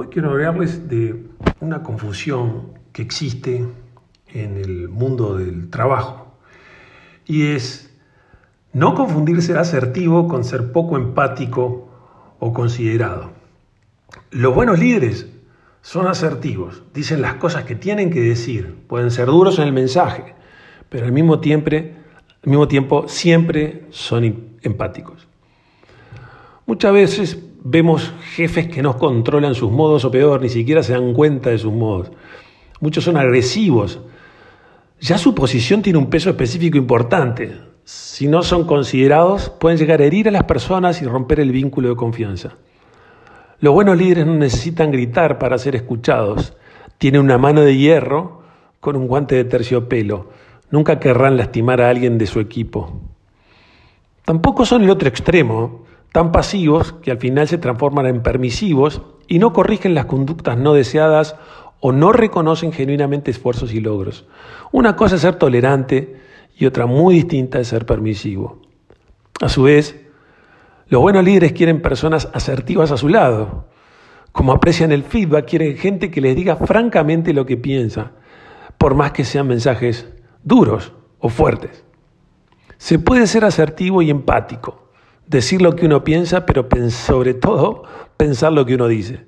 Hoy quiero hablarles de una confusión que existe en el mundo del trabajo y es no confundir ser asertivo con ser poco empático o considerado. Los buenos líderes son asertivos, dicen las cosas que tienen que decir, pueden ser duros en el mensaje, pero al mismo tiempo, al mismo tiempo siempre son empáticos. Muchas veces vemos jefes que no controlan sus modos o peor, ni siquiera se dan cuenta de sus modos. Muchos son agresivos. Ya su posición tiene un peso específico importante. Si no son considerados, pueden llegar a herir a las personas y romper el vínculo de confianza. Los buenos líderes no necesitan gritar para ser escuchados. Tienen una mano de hierro con un guante de terciopelo. Nunca querrán lastimar a alguien de su equipo. Tampoco son el otro extremo, tan pasivos que al final se transforman en permisivos y no corrigen las conductas no deseadas o no reconocen genuinamente esfuerzos y logros. Una cosa es ser tolerante y otra muy distinta es ser permisivo. A su vez, los buenos líderes quieren personas asertivas a su lado. Como aprecian el feedback, quieren gente que les diga francamente lo que piensa, por más que sean mensajes duros o fuertes. Se puede ser asertivo y empático decir lo que uno piensa, pero sobre todo pensar lo que uno dice.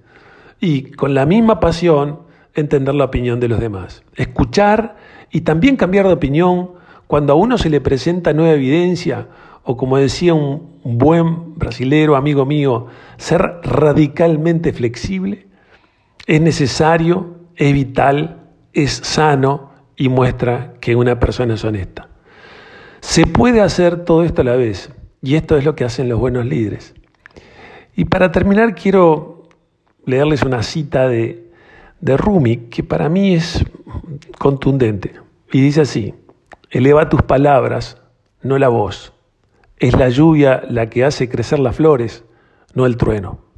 Y con la misma pasión entender la opinión de los demás. Escuchar y también cambiar de opinión cuando a uno se le presenta nueva evidencia o como decía un buen brasilero amigo mío, ser radicalmente flexible es necesario, es vital, es sano y muestra que una persona es honesta. Se puede hacer todo esto a la vez. Y esto es lo que hacen los buenos líderes. Y para terminar quiero leerles una cita de, de Rumi que para mí es contundente. Y dice así, eleva tus palabras, no la voz. Es la lluvia la que hace crecer las flores, no el trueno.